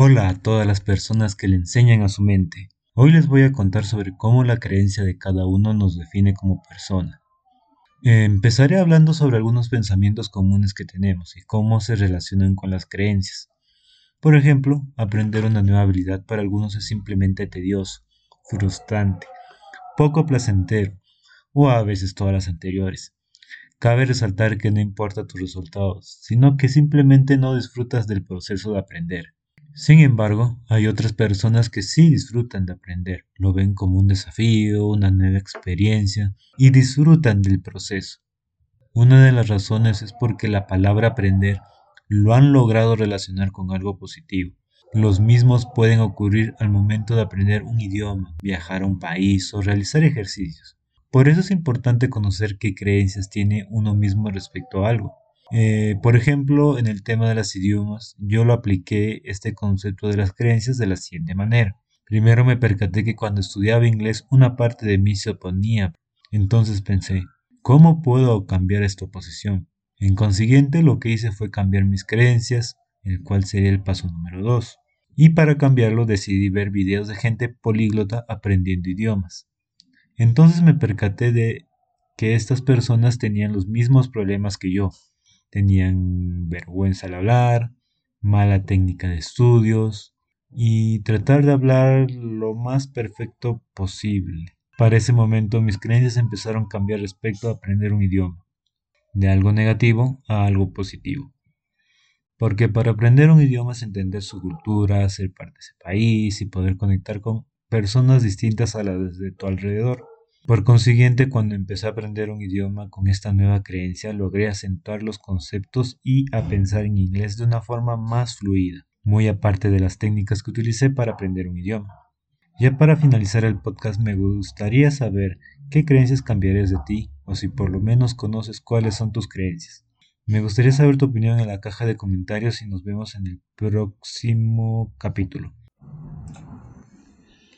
Hola a todas las personas que le enseñan a su mente. Hoy les voy a contar sobre cómo la creencia de cada uno nos define como persona. Empezaré hablando sobre algunos pensamientos comunes que tenemos y cómo se relacionan con las creencias. Por ejemplo, aprender una nueva habilidad para algunos es simplemente tedioso, frustrante, poco placentero o a veces todas las anteriores. Cabe resaltar que no importa tus resultados, sino que simplemente no disfrutas del proceso de aprender. Sin embargo, hay otras personas que sí disfrutan de aprender, lo ven como un desafío, una nueva experiencia y disfrutan del proceso. Una de las razones es porque la palabra aprender lo han logrado relacionar con algo positivo. Los mismos pueden ocurrir al momento de aprender un idioma, viajar a un país o realizar ejercicios. Por eso es importante conocer qué creencias tiene uno mismo respecto a algo. Eh, por ejemplo, en el tema de los idiomas, yo lo apliqué este concepto de las creencias de la siguiente manera. Primero me percaté que cuando estudiaba inglés una parte de mí se oponía. Entonces pensé, ¿cómo puedo cambiar esta oposición? En consiguiente, lo que hice fue cambiar mis creencias, el cual sería el paso número 2. Y para cambiarlo decidí ver videos de gente políglota aprendiendo idiomas. Entonces me percaté de que estas personas tenían los mismos problemas que yo, tenían vergüenza al hablar, mala técnica de estudios y tratar de hablar lo más perfecto posible. Para ese momento mis creencias empezaron a cambiar respecto a aprender un idioma, de algo negativo a algo positivo. Porque para aprender un idioma es entender su cultura, ser parte de ese país y poder conectar con personas distintas a las de tu alrededor. Por consiguiente, cuando empecé a aprender un idioma con esta nueva creencia, logré acentuar los conceptos y a pensar en inglés de una forma más fluida, muy aparte de las técnicas que utilicé para aprender un idioma. Ya para finalizar el podcast me gustaría saber qué creencias cambiarías de ti o si por lo menos conoces cuáles son tus creencias. Me gustaría saber tu opinión en la caja de comentarios y nos vemos en el próximo capítulo.